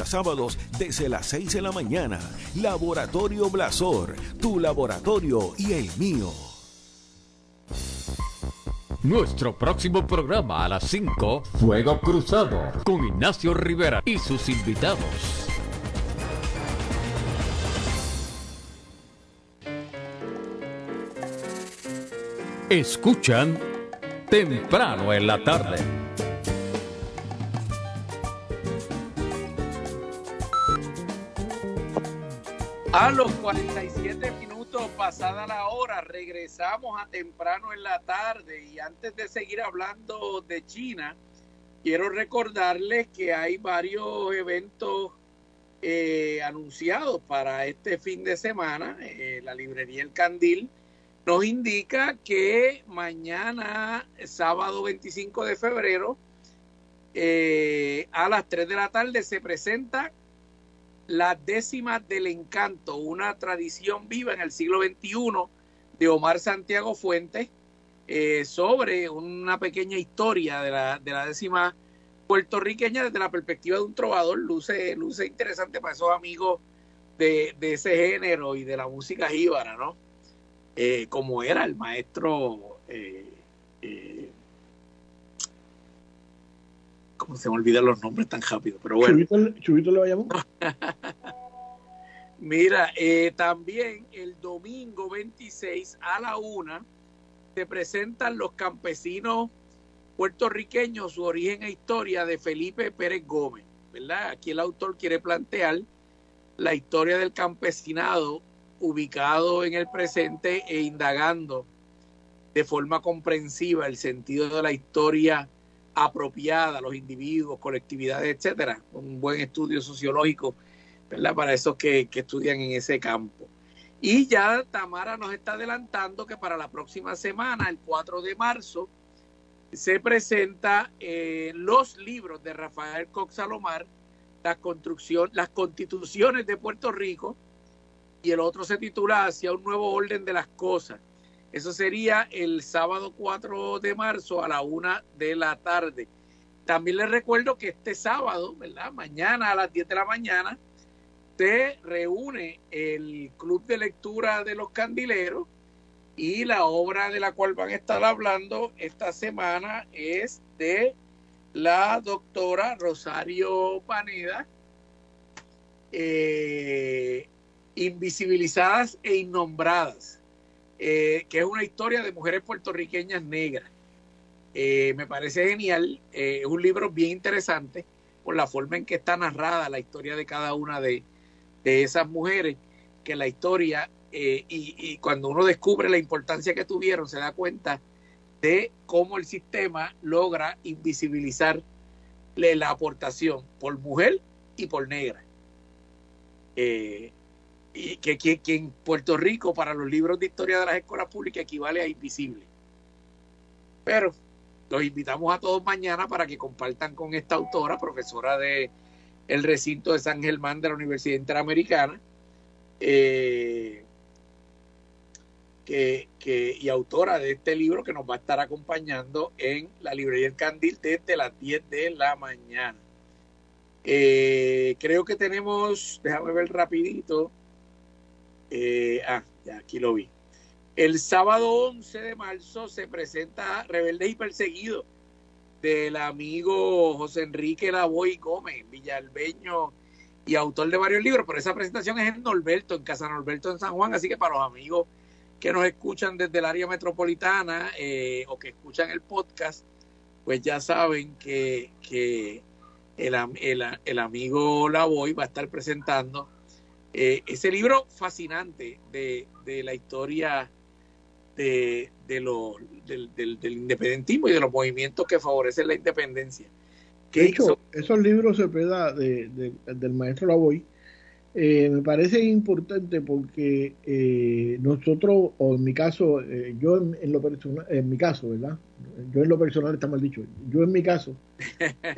Speaker 5: a sábados desde las 6 de la mañana. Laboratorio Blasor, tu laboratorio y el mío.
Speaker 1: Nuestro próximo programa a las 5, Fuego Cruzado, con Ignacio Rivera y sus invitados. Escuchan temprano en la tarde.
Speaker 2: A los 47 minutos pasada la hora, regresamos a temprano en la tarde y antes de seguir hablando de China, quiero recordarles que hay varios eventos eh, anunciados para este fin de semana. Eh, la librería El Candil nos indica que mañana, sábado 25 de febrero, eh, a las 3 de la tarde se presenta la décima del encanto, una tradición viva en el siglo XXI de Omar Santiago Fuentes eh, sobre una pequeña historia de la, de décima puertorriqueña desde la perspectiva de un trovador. Luce, luce interesante para esos amigos de, de ese género y de la música jíbara, ¿no? Eh, como era el maestro eh, eh, ¿Cómo se me olvidan los nombres tan rápido? Pero bueno.
Speaker 3: Chubito, Chubito le va a llamar.
Speaker 2: Mira, eh, también el domingo 26 a la una se presentan los campesinos puertorriqueños, su origen e historia de Felipe Pérez Gómez, ¿verdad? Aquí el autor quiere plantear la historia del campesinado ubicado en el presente e indagando de forma comprensiva el sentido de la historia apropiada a los individuos, colectividades, etcétera. Un buen estudio sociológico, ¿verdad? Para esos que, que estudian en ese campo. Y ya Tamara nos está adelantando que para la próxima semana, el 4 de marzo, se presenta eh, los libros de Rafael Cox Salomar, la construcción, las constituciones de Puerto Rico, y el otro se titula Hacia un nuevo orden de las cosas. Eso sería el sábado 4 de marzo a la una de la tarde. También les recuerdo que este sábado, ¿verdad? Mañana a las 10 de la mañana, se reúne el Club de Lectura de los Candileros y la obra de la cual van a estar hablando esta semana es de la doctora Rosario Paneda, eh, Invisibilizadas e Innombradas, eh, que es una historia de mujeres puertorriqueñas negras. Eh, me parece genial, eh, es un libro bien interesante por la forma en que está narrada la historia de cada una de, de esas mujeres, que la historia, y, y cuando uno descubre la importancia que tuvieron, se da cuenta de cómo el sistema logra invisibilizar la aportación por mujer y por negra. Y que, que, en Puerto Rico para los libros de historia de las escuelas públicas equivale a invisible. Pero los invitamos a todos mañana para que compartan con esta autora, profesora de el recinto de San Germán de la Universidad Interamericana, eh, que, que, y autora de este libro que nos va a estar acompañando en la librería El Candil desde las 10 de la mañana. Eh, creo que tenemos, déjame ver rapidito. Eh, ah, ya aquí lo vi. El sábado 11 de marzo se presenta Rebelde y Perseguido del amigo José Enrique Lavoy Gómez, villalbeño y autor de varios libros, pero esa presentación es en Norberto, en Casa Norberto en San Juan, así que para los amigos que nos escuchan desde el área metropolitana eh, o que escuchan el podcast, pues ya saben que, que el, el, el, amigo Lavoy va a estar presentando eh, ese libro fascinante de, de la historia de, de lo, del, del, independentismo y de los movimientos que favorecen la independencia.
Speaker 3: De hecho, esos libros se peda de, del maestro Lavoy eh, me parece importante porque eh, nosotros, o en mi caso, eh, yo en, lo personal, en mi caso, ¿verdad? Yo en lo personal está mal dicho, yo en mi caso,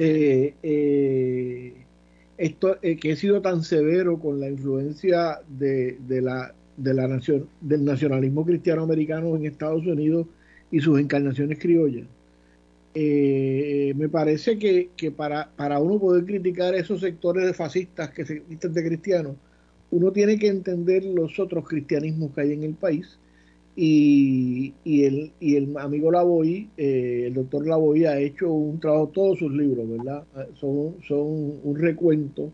Speaker 3: esto, que he sido tan severo con la influencia de, de la, de la nación, del nacionalismo cristiano americano en Estados Unidos y sus encarnaciones criollas. me parece que, que para, para, uno poder criticar esos sectores de fascistas que se visten de cristianos, uno tiene que entender los otros cristianismos que hay en el país y, y, el, y el amigo Lavoy, eh, el doctor Lavoy ha hecho un trabajo, todos sus libros, ¿verdad? Ah, son, son un recuento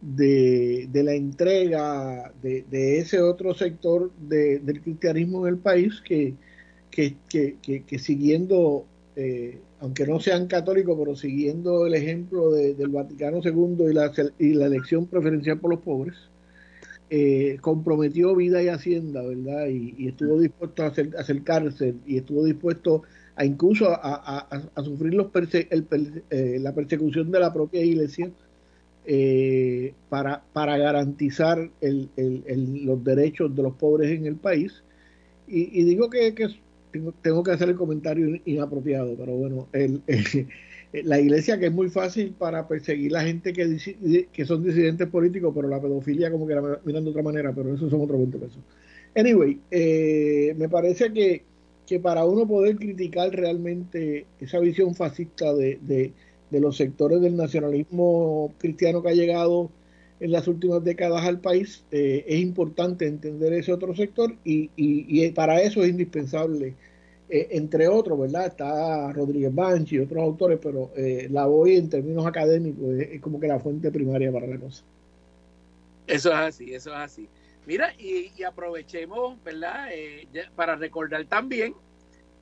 Speaker 3: de, la entrega de, ese otro sector de, del cristianismo en el país que siguiendo, eh, aunque no sean católicos, pero siguiendo el ejemplo del Vaticano II y la, y la elección preferencial por los pobres, eh, comprometió vida y hacienda, ¿verdad? Y, estuvo dispuesto a cárcel y estuvo dispuesto a incluso a, sufrir los eh, la persecución de la propia iglesia eh, para, para garantizar los derechos de los pobres en el país. Y, digo que, tengo, que hacer el comentario inapropiado, pero bueno, el la iglesia que es muy fácil para perseguir la gente que, que son disidentes políticos, pero la pedofilia como que la miran de otra manera, pero eso son otros 20 pesos. Anyway, eh, me parece que, que para uno poder criticar realmente esa visión fascista de, de, los sectores del nacionalismo cristiano que ha llegado en las últimas décadas al país, eh, es importante entender ese otro sector y, y para eso es indispensable eh, entre otros, ¿verdad? Está Rodríguez Banchi y otros autores, pero eh, la voy en términos académicos es, como que la fuente primaria para la cosa.
Speaker 2: Eso es así, eso es así. Mira, y, aprovechemos, ¿verdad? Eh, para recordar también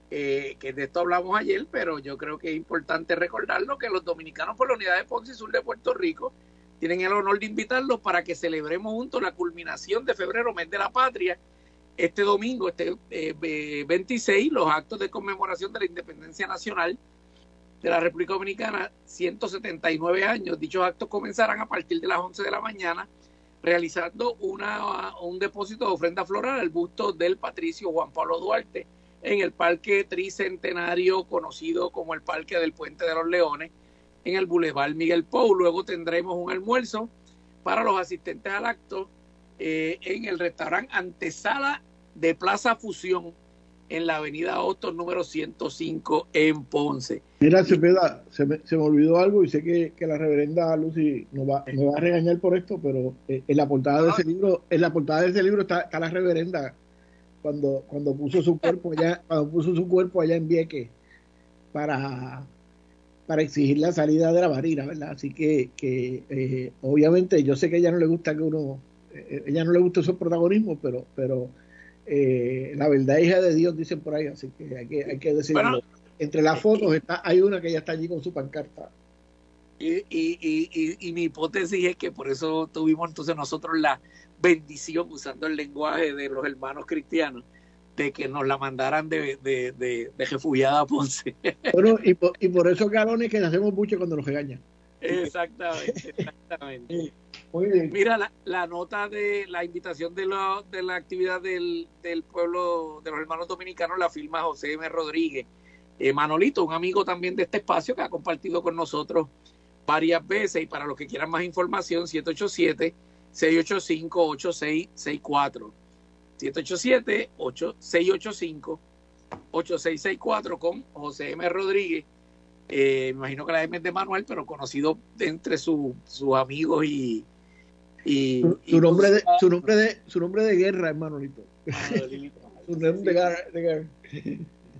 Speaker 2: que de esto hablamos ayer, pero yo creo que es importante recordarlo que los dominicanos por la unidad de Ponce Sur de Puerto Rico tienen el honor de invitarlos para que celebremos juntos la culminación de febrero, mes de la patria, este domingo, este 26, eh, los actos de conmemoración de la independencia nacional de la República Dominicana, 179 años. Dichos actos comenzarán a partir de las 11 de la mañana, realizando una, un depósito de ofrenda floral al busto del patricio Juan Pablo Duarte en el Parque Tricentenario, conocido como el Parque del Puente de los Leones, en el Boulevard Miguel Pou. Luego tendremos un almuerzo para los asistentes al acto eh, en el restaurante Antesala de Plaza Fusión en la avenida Otto número 105 en Ponce.
Speaker 3: Mira, Cepeda, se me, se me olvidó algo y sé que, que la reverenda Lucy nos va, me va a regañar por esto, pero eh, en la portada de ese libro, en la portada de ese libro está, la reverenda cuando, cuando puso su cuerpo allá, cuando puso su cuerpo allá en Vieque para, para exigir la salida de la barrera, ¿verdad? Así que, que eh, obviamente yo sé que a ella no le gusta que uno eh, ella no le gusta esos protagonismos, pero, pero eh, la verdad hija de Dios, dicen por ahí, así que hay que, hay que decirlo. Entre las fotos está, hay una que ella está allí con su pancarta.
Speaker 2: Y, y, y, y, mi hipótesis es que por eso tuvimos entonces nosotros la bendición, usando el lenguaje de los hermanos cristianos, de que nos la mandaran de, de, de, de refugiada a Ponce.
Speaker 3: Bueno, y por, y por eso, Carones, que hacemos mucho cuando nos regañan.
Speaker 2: Exactamente, exactamente. Mira, la, la, nota de la invitación de, lo, de la actividad del, del, pueblo de los hermanos dominicanos la firma José M. Rodríguez. Eh, Manolito, un amigo también de este espacio que ha compartido con nosotros varias veces y para los que quieran más información, 787-685-8664. 787-685-8664 con José M. Rodríguez eh, me imagino que la M es de Manuel, pero conocido entre sus amigos y, y,
Speaker 3: su,
Speaker 2: y
Speaker 3: nombre de, su nombre de su nombre de guerra es Manolito. su nombre de, guerra, de guerra.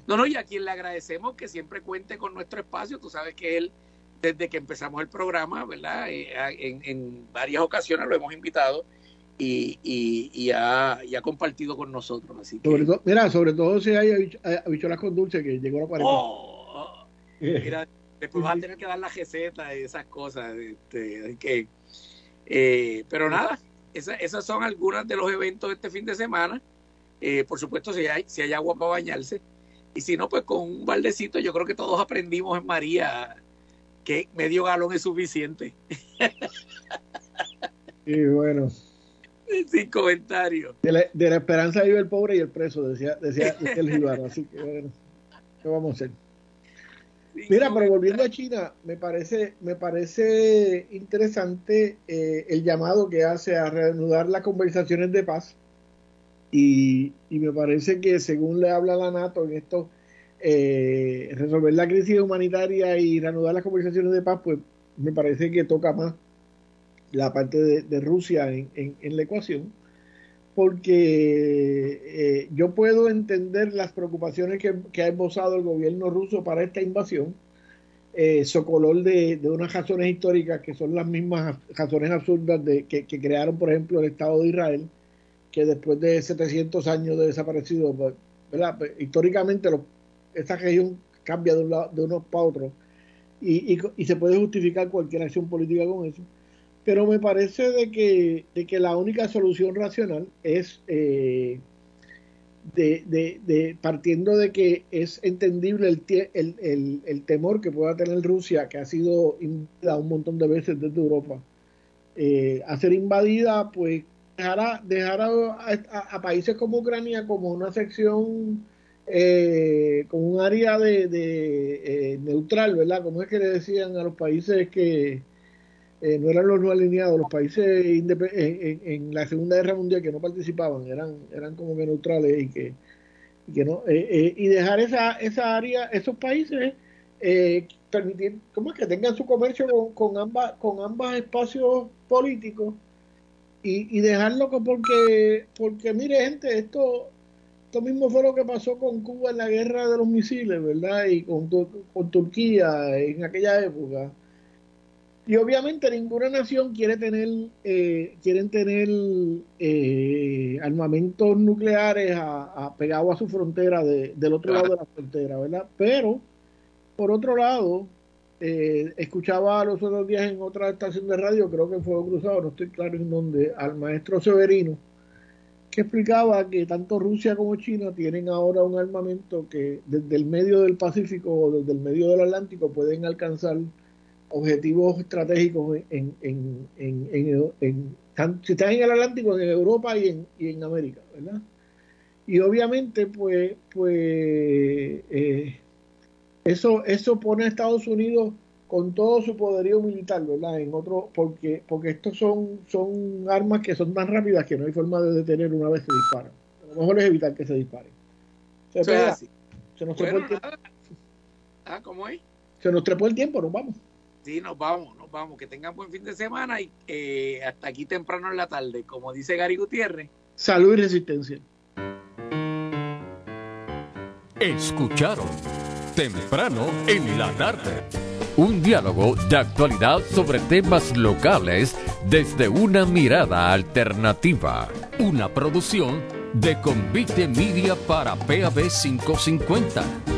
Speaker 2: No, no, y a quien le agradecemos que siempre cuente con nuestro espacio. Tú sabes que él, desde que empezamos el programa, ¿verdad? Eh, en, en, varias ocasiones lo hemos invitado y, y, y, ha, y ha compartido con nosotros. Así que...
Speaker 3: sobre todo, mira, sobre todo si hay habichuelas con dulce que llegó la cuarentena.
Speaker 2: Oh, mira, después vas a tener que dar la receta y esas cosas. Este, que, eh, pero nada, esa, esas son algunas de los eventos de este fin de semana. Eh, por supuesto, si hay, si hay agua para bañarse. Y si no, pues con un baldecito, yo creo que todos aprendimos en María que medio galón es suficiente.
Speaker 3: Y bueno.
Speaker 2: Sin comentarios.
Speaker 3: De la, de la, esperanza vive el pobre y el preso, decía, decía, decía el Gibaro. Así que bueno, ¿qué vamos a hacer? Mira, pero volviendo a China, me parece, me parece interesante eh, el llamado que hace a reanudar las conversaciones de paz. Y, y, me parece que según le habla la NATO en esto, eh, resolver la crisis humanitaria y reanudar las conversaciones de paz, pues me parece que toca más la parte de, de Rusia en, en, en, la ecuación, porque eh, yo puedo entender las preocupaciones que, ha esbozado el gobierno ruso para esta invasión, eh, socolor de, unas razones históricas que son las mismas razones absurdas de, que, crearon, por ejemplo, el Estado de Israel, que después de 700 años de desaparecido, pues, ¿verdad? Pues, históricamente esta región cambia de, un lado, de unos para otros y, se puede justificar cualquier acción política con eso. Pero me parece de que, de que la única solución racional es eh, de, de, partiendo de que es entendible el, el, el, el, temor que pueda tener Rusia, que ha sido invadida un montón de veces desde Europa, eh, a ser invadida, pues dejar a, dejar a, a, a, países como Ucrania como una sección, eh, como un área de, de eh, neutral, ¿verdad? Como es que le decían a los países que eh, no eran los no alineados, los países en, en, la Segunda Guerra Mundial que no participaban, eran, eran como que neutrales y que, y que no, eh, y dejar esa, esa área, esos países, permitir, ¿cómo es que tengan su comercio con, con ambas, con ambos espacios políticos? y, y dejarlo porque, porque mire gente, esto, esto mismo fue lo que pasó con Cuba en la guerra de los misiles, ¿verdad? Y con, con Turquía en aquella época. Y obviamente ninguna nación quiere tener, eh, quieren tener eh, armamentos nucleares a, a pegados a su frontera de, del otro lado de la frontera, ¿verdad? Pero, por otro lado, eh, escuchaba los otros días en otra estación de radio, creo que en Fuego Cruzado, no estoy claro en dónde, al maestro Severino, que explicaba que tanto Rusia como China tienen ahora un armamento que desde el medio del Pacífico o desde el medio del Atlántico pueden alcanzar objetivos estratégicos en, en, en, en si están en el Atlántico, en Europa y en, y en América, ¿verdad? Y obviamente, pues, pues eh, eso, eso pone a Estados Unidos con todo su poderío militar, ¿verdad? En otro, porque, porque estos son, son armas que son tan rápidas que no hay forma de detener una vez que disparan. Lo mejor es evitar que se disparen. Se,
Speaker 2: sí,
Speaker 3: pega,
Speaker 2: se nos bueno, trepó el tiempo. Ah, ¿cómo es?
Speaker 3: Se nos trepó el tiempo, nos vamos.
Speaker 2: Sí, nos vamos, nos vamos. Que tengan buen fin de semana y eh, hasta aquí temprano en la tarde. Como dice Gary Gutiérrez.
Speaker 3: Salud y resistencia.
Speaker 1: Escucharon temprano en la tarde. Un diálogo de actualidad sobre temas locales desde una mirada alternativa. Una producción de Convite Media para PAB 550.